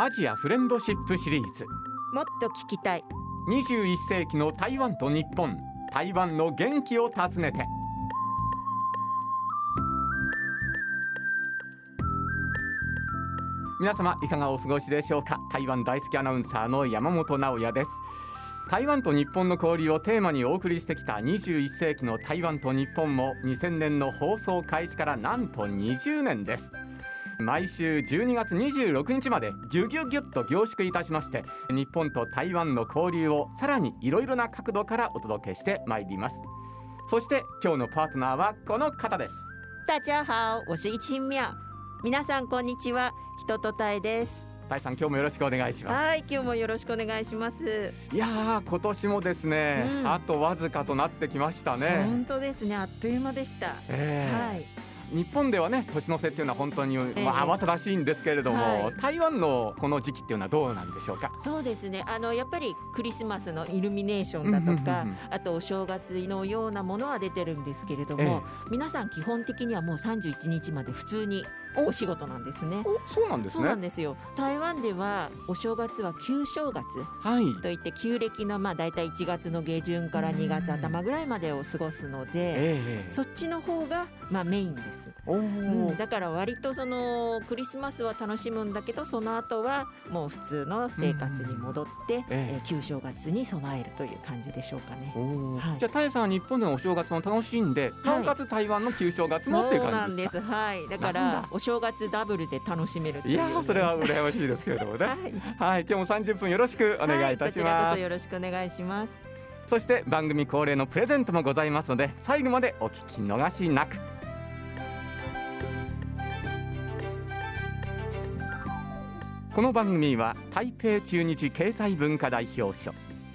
アジアフレンドシップシリーズ。もっと聞きたい。21世紀の台湾と日本。台湾の元気を訪ねて。皆様いかがお過ごしでしょうか？台湾大好きアナウンサーの山本直也です。台湾と日本の交流をテーマにお送りしてきた21世紀の台湾と日本も2000年の放送開始からなんと20年です毎週12月26日までギュギュギュッと凝縮いたしまして日本と台湾の交流をさらにいろいろな角度からお届けしてまいります。そして今日のパートナーはこの方です。大家好我是一清妙皆さんこんにちは。人とたえです。大さん今日もよろしくお願いします。はい今日もよろしくお願いします。いやー今年もですね、うん。あとわずかとなってきましたね。本当ですねあっという間でした、えーはい日本ではね年の瀬っていうのは本当に、えまあ、慌ただしいんですけれども、はい。台湾のこの時期っていうのはどうなんでしょうか？そうですね。あのやっぱりクリスマスのイルミネーションだとか、うんうんうんあとお正月のようなものは出てるんですけれども、皆さん基本的にはもう31日まで普通にお仕事なんですね。おそうなんですそうねなんですよ。台湾ではお正月は旧正月。はい。といって旧暦のまあ大体1月の下旬から2月頭ぐらいまでを過ごすので、ええそっちの方がまあメインです、おうー。ん、だから割とそのクリスマスは楽しむんだけどその後はもう普通の生活に戻って、ええ。えー旧正月に備えるという感じでしょうかね。はい。じゃあタイさんは日本でのお正月も楽しんで、なおかつ台湾の旧正月もっていう感じでか？んです。すはい。だからお正月ダブルで楽しめるといやーそれは羨ましいですけれどもね。はい。はい。今日も30分よろしくお願いいたします、よろしくお願いします。そして番組恒例のプレゼントもございますので最後までお聞き逃しなくこの番組は台北中日経済文化代表所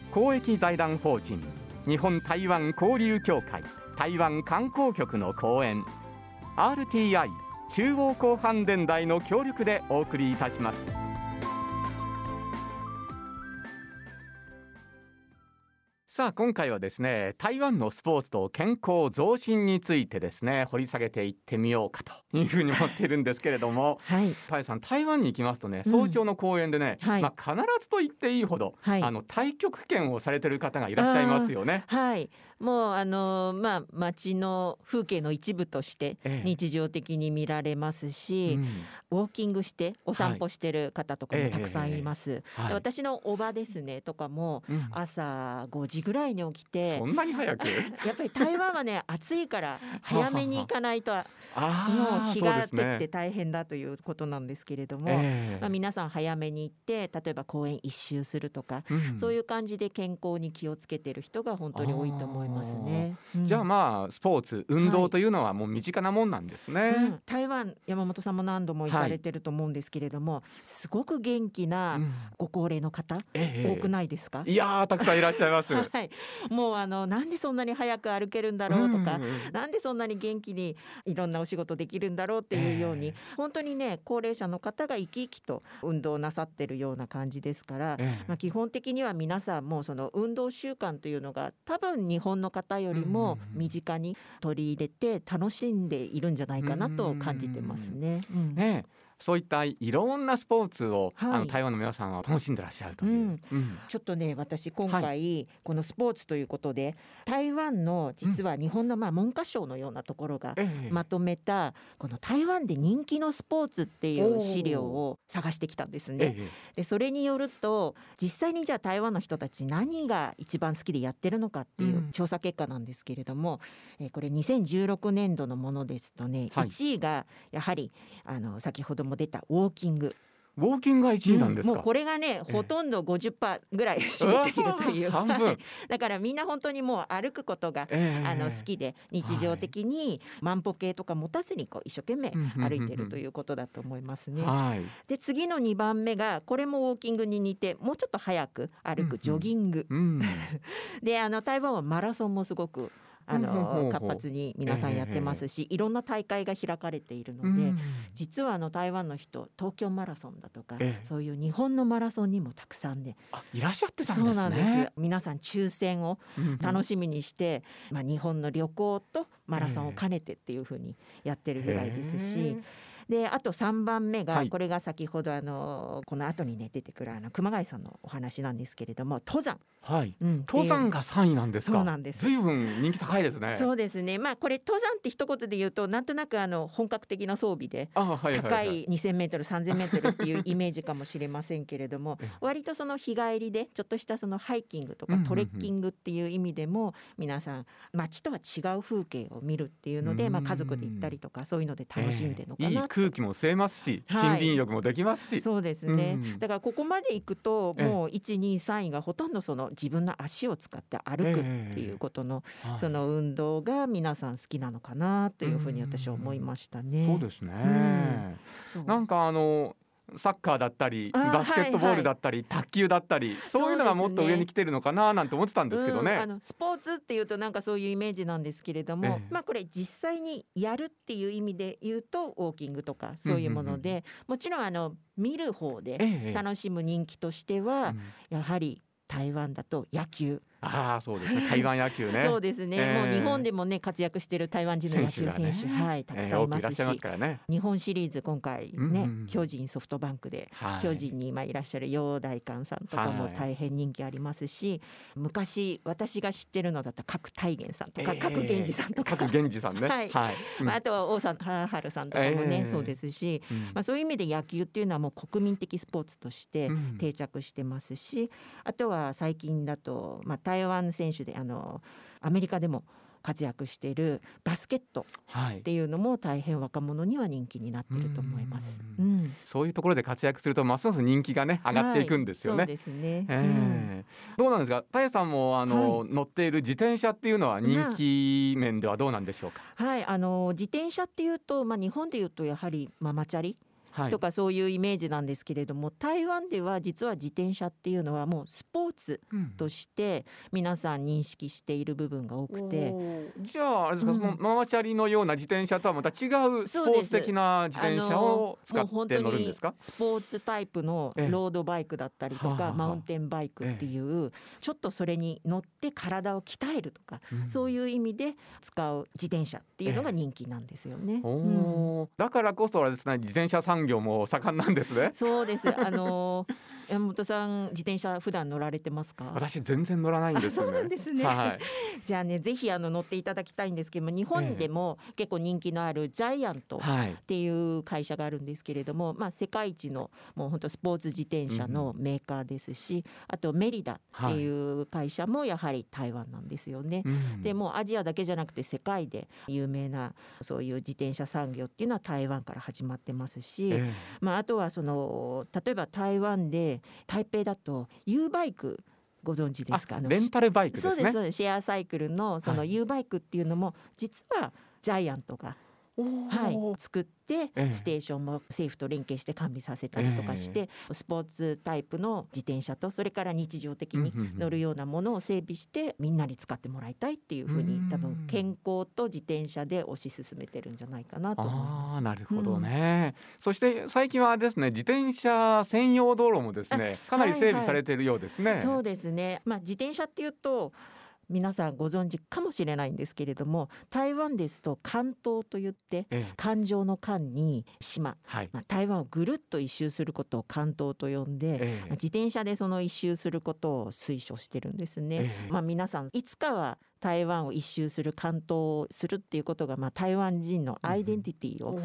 公益財団法人日本台湾交流協会台湾観光局の講演 RTI 中央広範電台の協力でお送りいたします。さあ今回はですね台湾のスポーツと健康増進についてですね掘り下げていってみようかというふうに思っているんですけれども はい。さん台湾に行きますとねうん。早朝の公園でね、はい。まあ、必ずと言っていいほど、はい。あの太極拳をされてる方がいらっしゃいますよね。はい。もうあのまあ街の風景の一部としてええ。日常的に見られますし、うん。ウォーキングしてお散歩してる方とかはいもたくさんいます、はい。で私のおばですねとかもうん。朝5時ぐらいに起きてそんなに早く？やっぱり台湾はね暑いから 早めに行かないと あもーう日が照って大変だということなんですけれども、ええ。まあ、皆さん早めに行って例えば公園一周するとか、うん。そういう感じで健康に気をつけてる人が本当に多いと思いますね。うん。じゃあまあスポーツ運動はいというのはもう身近なもんなんですね。うん。台湾山本さんも何度も行かれてると思うんですけれども、すごく元気なうん。ご高齢の方、ええ。多くないですか、いやーたくさんいらっしゃいます。はい、もうあのなんでそんなに早く歩けるんだろうとか、うんうんなんでそんなに元気にいろんなお仕事できるんだろうっていうように、ええ。本当にね高齢者の方が生き生きと運動なさってるような感じですから、ええ。まあ、基本的には皆さんもうその運動習慣というのが多分日本の方よりも身近に取り入れて楽しんでいるんじゃないかなと感じてますね。うん。ねえそういったいろんなスポーツを、はい。あの台湾の皆さんは楽しんでらっしゃるという。うん。うん。ちょっとね私今回、このスポーツということで台湾の実は日本のまあ文科省のようなところがええ。まとめたこの台湾で人気のスポーツっていう資料を探してきたんですね。ええ。でそれによると実際にじゃあ台湾の人たち何が一番好きでやってるのかっていううん。調査結果なんですけれども、えーこれ2016年度のものですとね、はい。1位がやはりあの先ほども出たウォーキングウォーキングが1位なんですか？もうこれがね、ええほとんど50%ぐらい占めているといううわー だからみんな本当にもう歩くことがええあの好きで日常的に万歩計とか持たずにこう一生懸命歩いてるということだと思いますね。はい。で次の2番目がこれもウォーキングに似てもうちょっと早く歩うんうんくジョギング、うん。であの台湾はマラソンもすごくあの活発に皆さんやってますし、いろんな大会が開かれているので、うん。実はあの台湾の人東京マラソンだとか、ええ。そういう日本のマラソンにもたくさんで、あいらっしゃってたんですそうなんです。ね。皆さん抽選を楽ししみにして、まあ、日本の旅行とマラソンを兼ねてっていうふうにやってるぐらいですし、であと3番目が、はい。これが先ほどあのこの後にね出てくるあの熊谷さんのお話なんですけれども登山、はい。うん登山が3位なんですか？そうなんです。ずいぶん人気高いですね。そうですね。まあこれ登山って一言で言うとなんとなくあの本格的な装備で高い 2,000m3,000m っていうイメージかもしれませんけれども ええ。割とその日帰りでちょっとしたそのハイキングとかトレッキングっていう意味でも皆さん街とは違う風景を見るっていうのでまあうん家族で行ったりとかそういうので楽しんでるのかないと空気も吸えますし、はい。森林浴もできますし。そうですね、うん。だからここまで行くとええ。もう123位がほとんどその自分の足を使って歩くっていうことのはいその運動が皆さん好きなのかなというふうに私は思い。ましたね。そうですね、そうなんかあのサッカーだったりバスケットボールだったり、卓球だったりそういうのがもっと上に来てるのかななんて思ってたんですけどね。うんあのスポーツっていうとなんかそういうイメージなんですけれども、ええ。まあこれ実際にやるっていう意味で言うとウォーキングとかそういうもので、もちろんあの見る方でええ。楽しむ人気としては、うん。やはり台湾だと野球、ああそうですね。台湾野球ね。そうですね、ええ。もう日本でもね活躍している台湾人の野球選手ね。はいたくさんいますし。日本シリーズ今回ね、うんうんうん。巨人ソフトバンクではい。巨人に今いらっしゃる陽大館さんとかもはい大変人気ありますし、昔私が知ってるのだったら角大元さんとかええ。角源氏さんとか、各源氏さんね。はい。うん。まあ、あとは王さん春さんとかもね、ええ。そうですし、うん。まあ、そういう意味で野球っていうのはもう国民的スポーツとしてうん。定着してますし、あとは最近だと、まあ、台湾選手であのアメリカでも活躍しているバスケットはい。っていうのも大変若者には人気になってると思います。ううんそういうところで活躍するとますます人気がね上がっていくんですよね。はい、そうですね。えうん。えどうなんですか、たえさんもあの、乗っている自転車っていうのは人気面ではどうなんでしょうか？はい、あの自転車っていうと、まあ、日本でいうとやはりママチャリはいとかそういうイメージなんですけれども、台湾では実は自転車っていうのはもうスポーツうん。として皆さん認識している部分が多くて。おー。じゃああれですか、うん。そのママチャリのような自転車とはまた違うスポーツ的な自転車を使って乗るんですか？スポーツタイプのええ。ロードバイクだったりとか、はあはあマウンテンバイクっていう、ちょっとそれに乗って体を鍛えるとか、そういいう意味で使う自転車っていうのが人気なんですよね。だからこそあれですね自転車産業も盛んなんですね。そうです。あのー山本さん自転車普段乗られてますか？私全然乗らないんですよね。あそうなんですねはい。じゃあねぜひあの乗っていただきたいんですけども日本でも結構人気のあるジャイアント。はい。っていう会社があるんですけれども、まあ、世界一のもう本当スポーツ自転車のメーカーですし、あとメリダっていう会社もやはり台湾なんですよね。うんでもうアジアだけじゃなくて世界で有名なそういう自転車産業っていうのは台湾から始まってますし、えまあ、あとはその例えば台湾で台北だと U バイクご存知えですか？あレンタルバイクですね。そうですシェアサイクルのそのはい。U バイクっていうのも実はジャイアントが、はい、作ってええ。ステーションも政府と連携して完備させたりとかして、スポーツタイプの自転車とそれから日常的にうんうんうん。乗るようなものを整備してみんなに使ってもらいたいっていうふうにうん。多分健康と自転車で推し進めてるんじゃないかなと思いあます。あなるほどね、そして最近はですね自転車専用道路もですねかなり整備されているようですね。そうですね。まあ自転車っていうと皆さんご存知かもしれないんですけれども台湾ですと関東と言ってええ。環状の間に島、はい。まあ、台湾をぐるっと一周することを関東と呼んで、ええ。まあ自転車でその一周することを推奨してるんですね。ええ。まあ皆さんいつかは台湾を一周する関東をするっていうことがまあ台湾人のアイデンティティを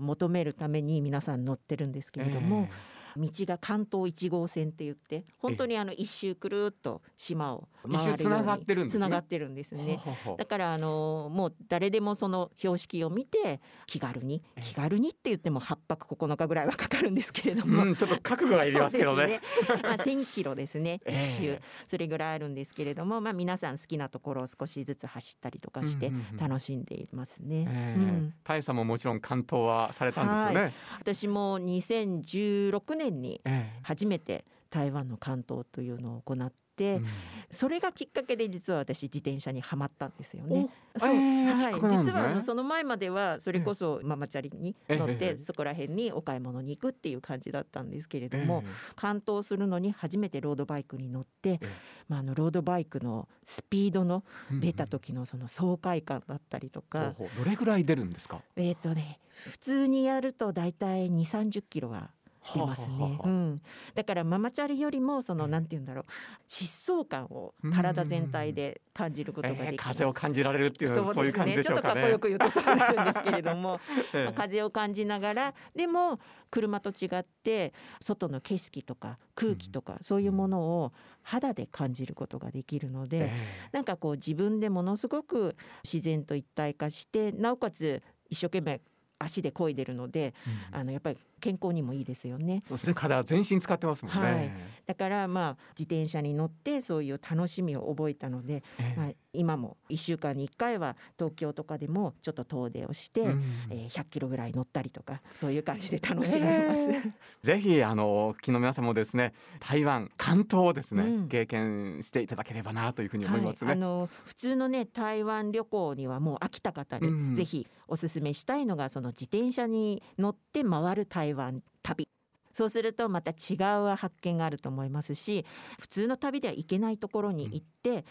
求めるために皆さん乗ってるんですけれども、道が関東一号線って言って本当にあの一周くるっと島を回るようにつながってるんですね。てるんですええね。だからあのもう誰でもその標識を見て気軽にええ。気軽にって言っても8泊9日ぐらいはかかるんですけれども、うん、ちょっと覚悟がいりますけどね。ね。まあ1000キロですね ええ。一周、それぐらいあるんですけれども、まあ皆さん好きなところを少しずつ走ったりとかして楽しんでいますね。ええ。うん。タイさんももちろん関東はされたんですよね。私も2016年にええ。初めて台湾の関東というのを行って、うん。それがきっかけで実は私自転車にはまったんですよね。そう、えーはい。実はあのその前まではそれこそママチャリに乗っええてそこら辺にお買い物に行くっていう感じだったんですけれども、え関東するのに初めてロードバイクに乗って、えまあ、あのロードバイクのスピードのえ出た時のその爽快感だったりとか、どれぐらい出るんですか？えっ、とね普通にやると大体2 3 0キロは出ますね。うん、だからママチャリよりもそのうん。なんて言うんだろう。疾走感を体全体で感じることがでえーきます。風を感じられるっていうそういう感じでしちょっとかっこよく言うとそうなるんですけれども、ええ。まあ風を感じながらでも車と違って外の景色とか空気とかそういうものを肌で感じることができるので、えなんかこう自分でものすごく自然と一体化してなおかつ一生懸命足で漕いでるのでえうん。あのやっぱり健康にもいいですよね。そうですね。体全身使ってますもんね。はい。だからまあ自転車に乗ってそういう楽しみを覚えたので、ええ。まあ、今も1週間に1回は東京とかでもちょっと遠出をして、うん。えー100キロぐらい乗ったりとかそういう感じで楽しんでます。え ぜひあの昨日皆さんもですね台湾関東をですね、うん。経験していただければなというふうに思いますはい、あね。の普通のね台湾旅行にはもう飽きた方うん。にぜひおすすめしたいのがその自転車に乗って回る台湾旅。そうするとまた違う発見があると思いますし普通の旅では行けないところに行って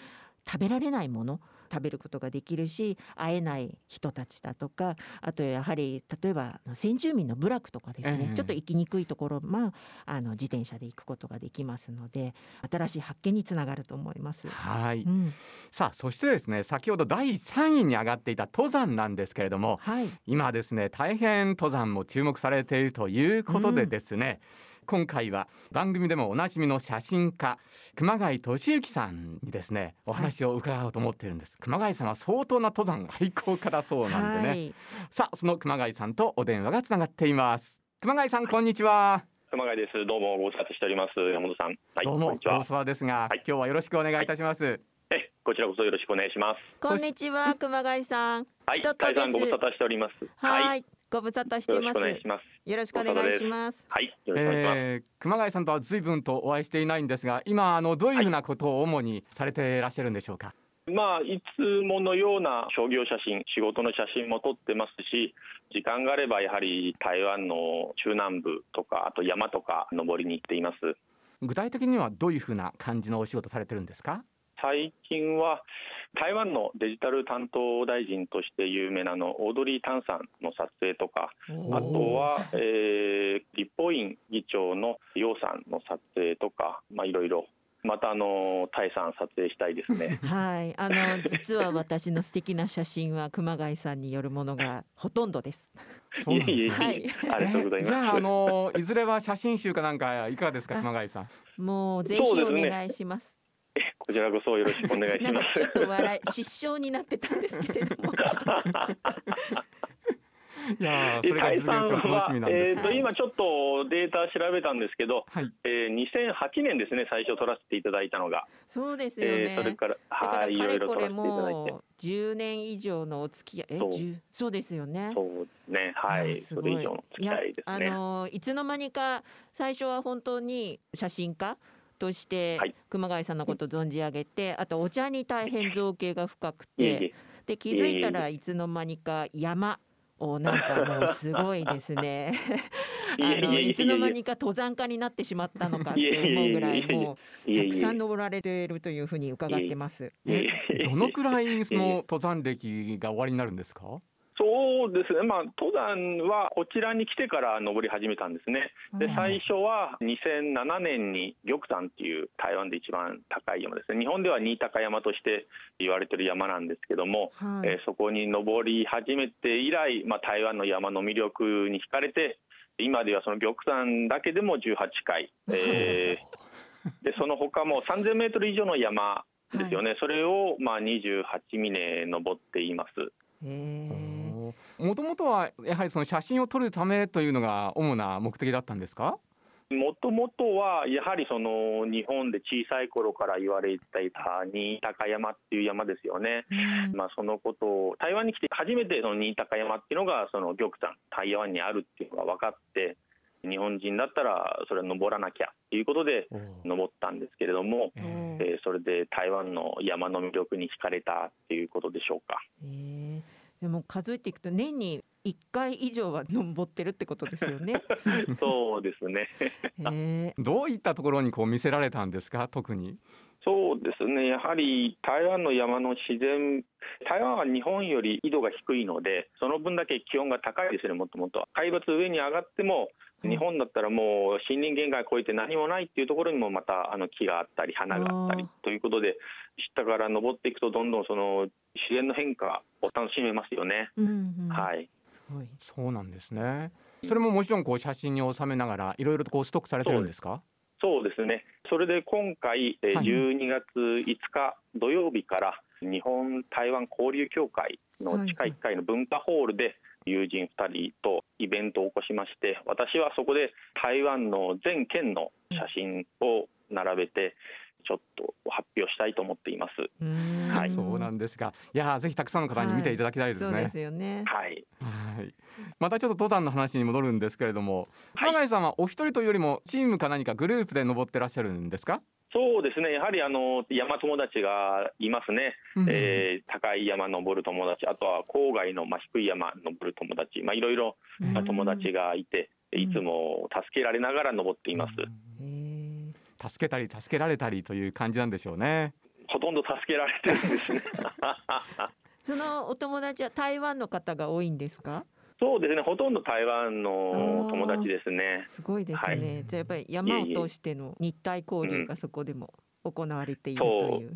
食べられないもの食べることができるし会えない人たちだとかあとやはり例えば先住民の部落とかですね、ええ。ちょっと行きにくいところまああの自転車で行くことができますので新しい発見につながると思います。はい、うん、さあそしてですね先ほど第3位に上がっていた登山なんですけれどもはい、今ですね大変登山も注目されているということでですね、今回は番組でもおなじみの写真家熊谷俊之さんにですねお話を伺おうと思っているんです、熊谷さんは相当な登山愛好家だそうなんでね、はい、さあその熊谷さんとお電話がつながっています熊谷さんこんにちは、熊谷です。どうもご無沙汰しております。山本さん。はい、どうもこんにちは大。沢ですが、はい今日はよろしくお願いいたします、え、こちらこそよろしくお願いします。こんにちは熊谷さん。はい、大さんご無沙汰しております。はい、ご無沙汰してよろします。くお願いします。よろしくお願いします。はい。えー熊谷さんとは随分とお会いしていないんですが今あのどういうふうなことを主にされていらっしゃるんでしょうか、まあ、いつものような商業写真、仕事の写真も撮ってますし、時間があればやはり台湾の中南部とか、あと山とか登りに行っています。具体的にはどういうふうな感じのお仕事されてるんですか？最近は台湾のデジタル担当大臣として有名なあのオードリー・タンさんの撮影とか、あとは、えー、立法院議長の楊さんの撮影とか、まあ、いろいろ、またあのタイさん撮影したいですね。はい、あの実は私の素敵な写真は熊谷さんによるものがほとんどです。そうなんですねはいありがとうございます。えーじゃああのいずれは写真集かなんかいかがですかあ熊谷さんもうぜひお願いします。こちらこそよろしくお願いしますなんかちょっ。と笑い失笑になってたんですけれども。いやーそれが実現するの楽しみなんですけど、えーと今ちょっとデータ調べたんですけど、はいえー、2008年ですね最初撮らせていただいたのが、そうですよね。えーそれからはいいろいろかれこれ撮らせていただいてもう10年以上のお付き合いえそう10そうですよね。そうねはいそれ以上の付き合いですねやあのいつの間にか最初は本当に写真家としてはい。熊谷さんのことを存じ上げて、あとお茶に大変造形が深くてえで気づいたらいつの間にか山をなんかもうすごいですね。あのいつの間にか登山家になってしまったのかって思うぐらいもうたくさん登られているというふうに伺ってます。どのくらいその登山歴が終わりになるんですか？そうですね、まあ、登山はこちらに来てから登り始めたんですね。でうん。最初は2007年に玉山っていう台湾で一番高い山ですね。日本では新高山として言われてる山なんですけども、はい。えーそこに登り始めて以来、まあ、台湾の山の魅力に惹かれて今ではその玉山だけでも18回、えー でその他も3000メートル以上の山ですよね、それをまあ28峰登っています。もともとはやはりその写真を撮るためというのが主な目的だったんですか？もともとはやはりその日本で小さい頃から言われていた新高山っていう山ですよね。うん。まあ、そのことを台湾に来て初めてその新高山っていうのがその玉山台湾にあるっていうのが分かって日本人だったらそれは登らなきゃということで登ったんですけれども、えー、えー、それで台湾の山の魅力に惹かれたっていうことでしょうか。えー、でも数えていくと年に1回以上は登ってるってことですよね。そうですね。えー、どういったところにこう見せられたんですか？特に。そうですね、やはり台湾の山の自然、台湾は日本より緯度が低いので、その分だけ気温が高いですね、もともと。海抜上に上がっても、日本だったらもう森林限界を超えて何もないっていうところにもまたあの木があったり花があったりということで下から登っていくとどんどんその自然の変化を楽しめますよね。うんうん、はい。すごい。そうなんですね。それももちろんこう写真に収めながらいろいろとこうストックされてるんですか？そうですね。それで今回12月5日土曜日から日本台湾交流協会の地下1階の文化ホールで友人2人とイベントを起こしまして私はそこで台湾の全県の写真を並べてちょっと発表したいと思っています。はい、そうなんですが、いやぜひたくさんの方に見ていただきたいですね。はい、ですよね。はい。はい。またちょっと登山の話に戻るんですけれども、はい、永井さんはお一人というよりもチームか何かグループで登ってらっしゃるんですか？そうですね、やはりあの山友達がいますね、うん、えー、高い山登る友達、あとは郊外の、まあ、低い山登る友達、まあ、いろいろ友達がいて、いつも助けられながら登っています。助けたり助けられたりという感じなんでしょうね。ほとんど助けられてるんですね。そのお友達は台湾の方が多いんですか？そうですね、ほとんど台湾の友達ですね。すごいですね。はい、じゃあやっぱり山を通しての日体交流がそこでも行われているという。う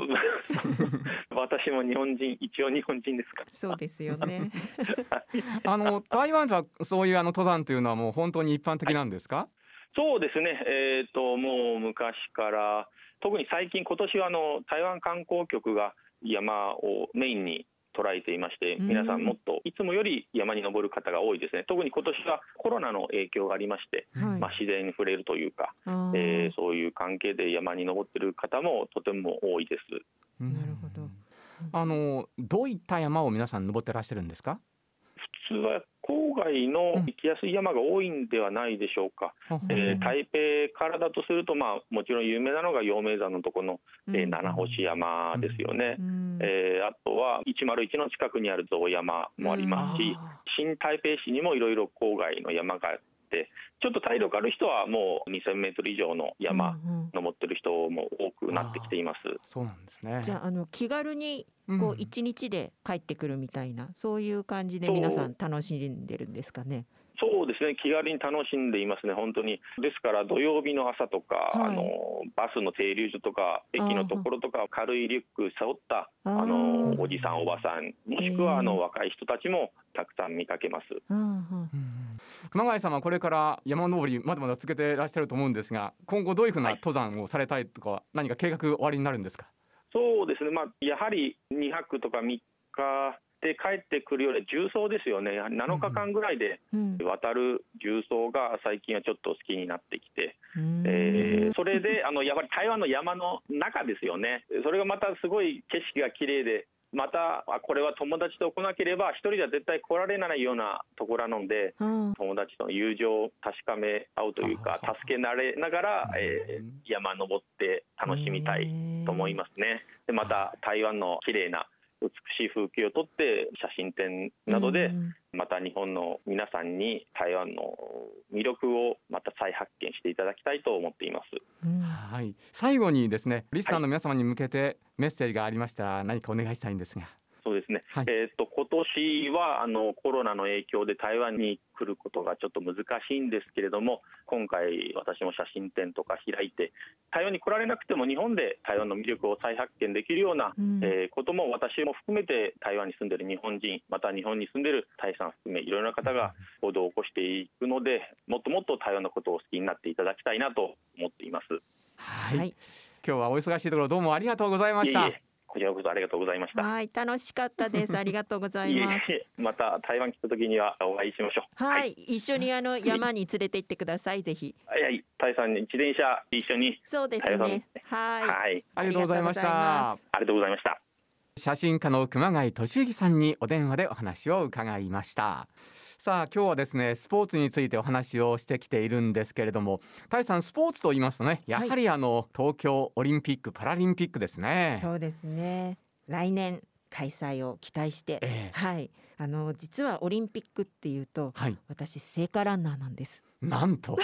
私も日本人、一応日本人ですかそうですよね。あの台湾ではそういうあの登山というのはもう本当に一般的なんですか？はい、そうですね。えっ、ー、ともう昔から特に最近今年はあの台湾観光局が山をメインに捉えていまして、皆さんもっといつもより山に登る方が多いですね、特に今年はコロナの影響がありまして、はい、まあ、自然に触れるというか、えー、そういう関係で山に登ってる方もとても多いです。なるほどあのどういった山を皆さん登ってらっしゃるんですか？普通は郊外の行きやすい山が多いんではないでしょうか、うん、えー、台北からだとすると、まあ、もちろん有名なのが陽明山のところの、えー、七星山ですよね、うん、えー、あとは101の近くにある象山もありますし、新台北市にもいろいろ郊外の山があって、ちょっと体力ある人はもう2000メートル以上の山、登ってる人も多くなってきています。そうなんですね。じゃああの気軽にこう一日で帰ってくるみたいな、うん、そういう感じで皆さん楽しんでるんですかね？そうですね。気軽に楽しんでいますね、本当に。ですから土曜日の朝とか、はい、あのバスの停留所とか、駅のところとか、軽いリュック背負ったあのおじさん、おばさん、もしくはあの若い人たちもたくさん見かけます。熊谷さんはこれから山登りまだまだ続けていらっしゃると思うんですが、今後どういうふうな登山をされたいとか、はい、何か計画おありになるんですか？そうですね、まあ、やはり2泊とか3日で帰ってくるより重曹ですよね、7日間ぐらいで渡る重曹が最近はちょっと好きになってきて、えー、それであのやっぱり台湾の山の中ですよね、それがまたすごい景色が綺麗で、またこれは友達と来なければ一人では絶対来られないようなところなので、うん、友達との友情を確かめ合うというか助けられながら、えー、山登って楽しみたいと思いますね。でまた台湾の綺麗な美しい風景を撮って写真展などでまた日本の皆さんに台湾の魅力をまた再発見していただきたいと思っています、はい、最後にですねリスナーの皆様に向けてメッセージがありましたら何かお願いしたいんですが。ですね、はい、えーと、今年はあのコロナの影響で台湾に来ることがちょっと難しいんですけれども、今回、私も写真展とか開いて、台湾に来られなくても日本で台湾の魅力を再発見できるような、うん、えー、ことも私も含めて台湾に住んでいる日本人、また日本に住んでいるタイさん含め、いろいろな方が行動を起こしていくので、もっともっと台湾のことを好きになっていただきたいなと思っています。はい、はい、今日はお忙しいところどうもありがとうございました。いえいえこちらこそありがとうございました。はい、楽しかったです。ありがとうございます。いえいえまた台湾来た時にはお会いしましょう。はい、はい、一緒にあの 山に連れて行ってください。ぜひ。はいはい、台湾に自転車一緒に。そうですね。はい。はい。ありがとうございました。ありがとうございました。写真家の熊谷俊之さんにお電話でお話を伺いました。さあ今日はですねスポーツについてお話をしてきているんですけれどもタイさんスポーツと言いますとねやはりあの、東京オリンピック・パラリンピックですね。そうですね。来年開催を期待して、ええ。はい。あの実はオリンピックっていうとはい。私聖火ランナーなんです。なんと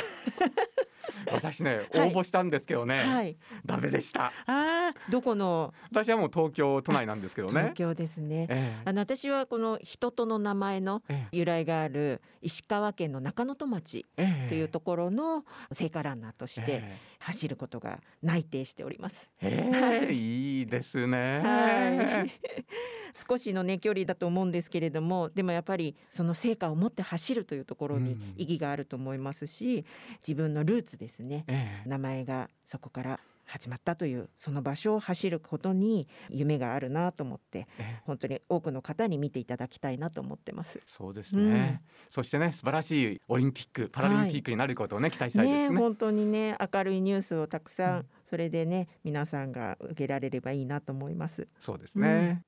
私ね応はい。募したんですけどね、はい。ダメでした。あーどこの？私はもう東京都内なんですけどね。東京ですね。ええ。あの私はこの人との名前のえ由来がある石川県の中能登町ええ。というところの聖火ランナーとしてえ走ることが内定しております。えええいいですね。はい。少しのね距離だと思うんですけれどもでもやっぱりその成果を持って走るというところにうん。意義があると思いますし自分のルーツですね。ええ。名前がそこから始まったというその場所を走ることに夢があるなと思ってええ。本当に多くの方に見ていただきたいなと思ってます。そうですね、そしてね素晴らしいオリンピックパラリンピックになることをね、期待したいですね。本当にね明るいニュースをたくさん、それでね皆さんが受けられればいいなと思います。そうですね、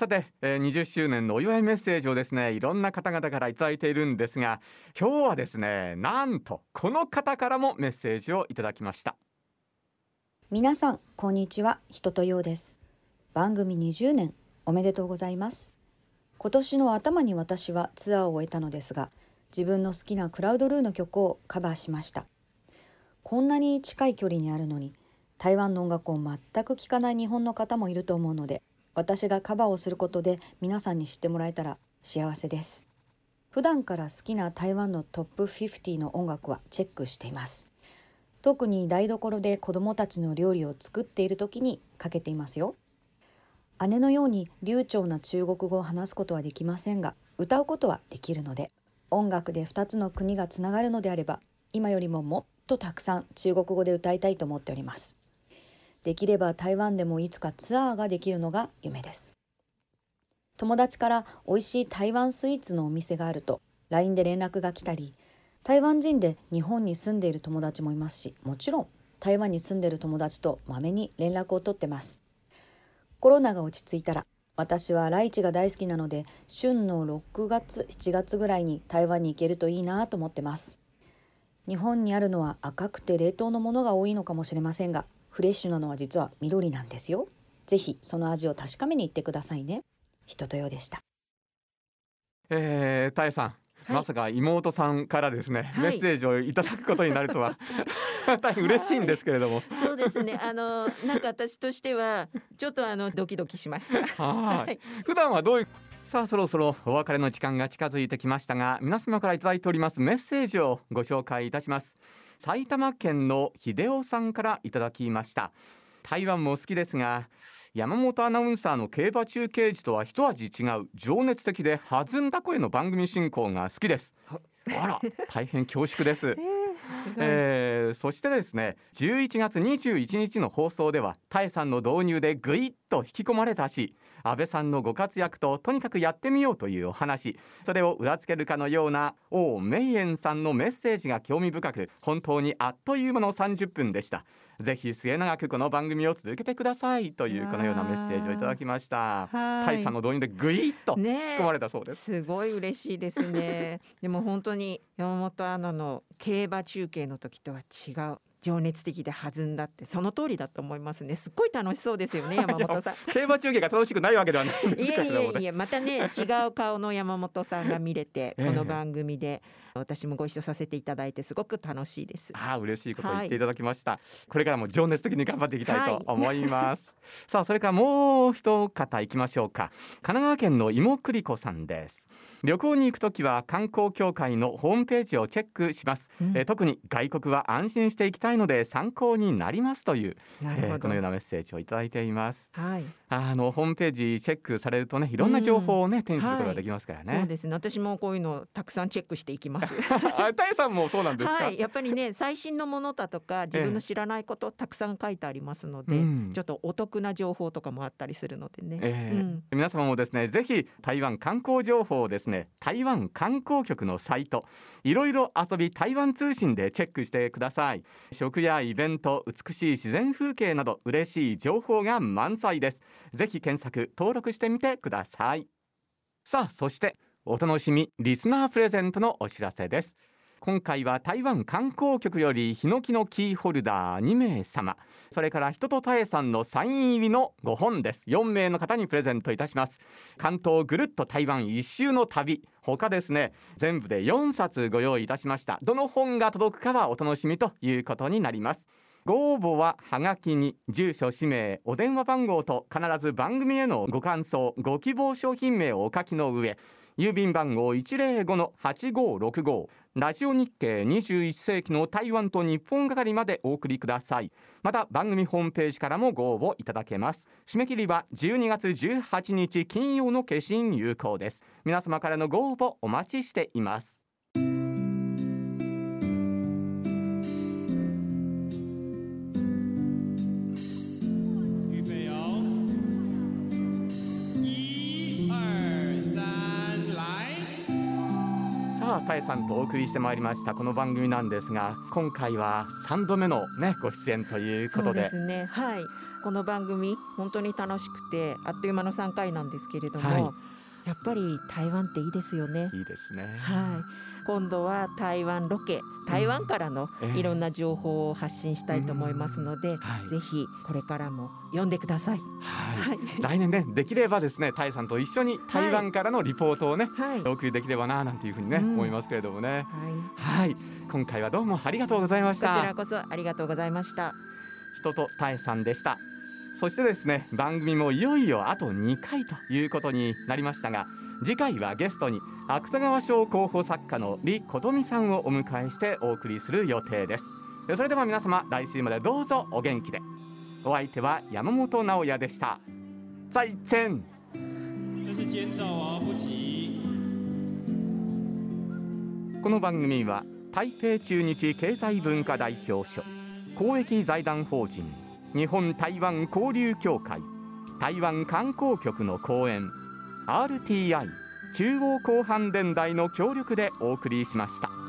さて、えー、20周年のお祝いメッセージをですねいろんな方々からいただいているんですが今日はですねなんとこの方からもメッセージをいただきました。皆さんこんにちは。人とようです。番組20年おめでとうございます。今年の頭に私はツアーを終えたのですが自分の好きなクラウドルーの曲をカバーしました。こんなに近い距離にあるのに台湾の音楽を全く聴かない日本の方もいると思うので私がカバーをすることで皆さんに知ってもらえたら幸せです。普段から好きな台湾のトップ50の音楽はチェックしています。特に台所で子どもたちの料理を作っている時にかけていますよ。姉のように流暢な中国語を話すことはできませんが歌うことはできるので音楽で2つの国がつながるのであれば今よりももっとたくさん中国語で歌いたいと思っております。できれば台湾でもいつかツアーができるのが夢です。友達から美味しい台湾スイーツのお店があると LINE で連絡が来たり台湾人で日本に住んでいる友達もいますしもちろん台湾に住んでいる友達とまめに連絡を取ってます。コロナが落ち着いたら私はライチが大好きなので旬の6月7月ぐらいに台湾に行けるといいなと思ってます。日本にあるのは赤くて冷凍のものが多いのかもしれませんがフレッシュなのは実は緑なんですよ。ぜひその味を確かめに行ってくださいね。人とようでした。えー、タエさん、はい。まさか妹さんからですね、はい。メッセージをいただくことになるとは。大変嬉しいんですけれども、そうですね。あのなんか私としてはちょっとあのドキドキしました。はい。普段はどういうさあそろそろお別れの時間が近づいてきましたが皆様からいただいておりますメッセージをご紹介いたします埼玉県の秀夫さんからいただきました。台湾も好きですが山本アナウンサーの競馬中継時とは一味違う情熱的で弾んだ声の番組進行が好きです。あら大変恐縮です。えー。えーそしてですね11月21日の放送ではタエさんの導入でぐいっと引き込まれたし安倍さんのご活躍ととにかくやってみようというお話。それを裏付けるかのような王明燕さんのメッセージが興味深く本当にあっという間の30分でした。ぜひ末永くこの番組を続けてくださいというこのようなメッセージをいただきました。はい。タイさんの導入でぐいっと引きね込まれたそうです。すごい嬉しいですね。でも本当に山本アナの競馬中継の時とは違う。情熱的で弾んだってその通りだと思いますね。すっごい楽しそうですよね 山本さん。競馬中継が楽しくないわけではないんでいやいすけれどもねやいやまたね違う顔の山本さんが見れて ええこの番組で私もご一緒させていただいてすごく楽しいです。ああ嬉しいことを言っていただきました、これからも情熱的に頑張っていきたいと思います、さあそれからもう一方行きましょうか。神奈川県の芋栗子さんです。旅行に行くときは観光協会のホームページをチェックします、うん。えー特に外国は安心していきたいので参考になりますという、え。ーこのようなメッセージをいただいています。はい。あのホームページチェックされるとねいろんな情報をね、手にすることができますからね、そうですね。私もこういうのたくさんチェックしていきます。あタイさんもそうなんですか、はい、やっぱりね最新のものだとか自分の知らないことたくさん書いてありますので、うん。ちょっとお得な情報とかもあったりするのでね。えーうん。皆様もですねぜひ台湾観光情報をですね台湾観光局のサイトいろいろ遊び台湾通信でチェックしてください。詳食やイベント美しい自然風景など嬉しい情報が満載です。ぜひ検索登録してみてください。さあそしてお楽しみリスナープレゼントのお知らせです。今回は台湾観光局よりヒノキのキーホルダー2名様。それから人とたえさんのサイン入りの5本です。4名の方にプレゼントいたします。関東ぐるっと台湾一周の旅。他ですね全部で4冊ご用意いたしました。どの本が届くかはお楽しみということになります。ご応募ははがきに住所氏名お電話番号と必ず番組へのご感想ご希望商品名をお書きの上郵便番号105-8565ラジオ日経21世紀の台湾と日本係までお送りください。また番組ホームページからもご応募いただけます。締め切りは12月18日金曜の決心有効です。皆様からのご応募お待ちしています。さあ、たえさんとお送りしてまいりました。この番組なんですが今回は3度目のねご出演というこそうとでですね。はい。この番組本当に楽しくてあっという間の3回なんですけれども、はい。やっぱり台湾っていいですよね。いいですね。はい今度は台湾ロケ台湾からのええ。いろんな情報を発信したいと思いますので、はい。ぜひこれからも読んでください。はい、はい。来年ねできればですねたえさんと一緒に台湾からのリポートをね、はい。お送りできればななんていうふうにね、うん。思いますけれどもね。はい。はい。今回はどうもありがとうございましこちらたこそありがとうございました。人とたえさんでした。そしてですね番組もいよいよあと2回ということになりましたが次回はゲストに芥川賞候補作家の李琴美さんをお迎えしてお送りする予定です。それでは皆様来週までどうぞお元気で。お相手は山本直也でした。再见，この番組は台北中日経済文化代表所公益財団法人日本台湾交流協会台湾観光局の講演 RTI 中央広範電台の協力でお送りしました。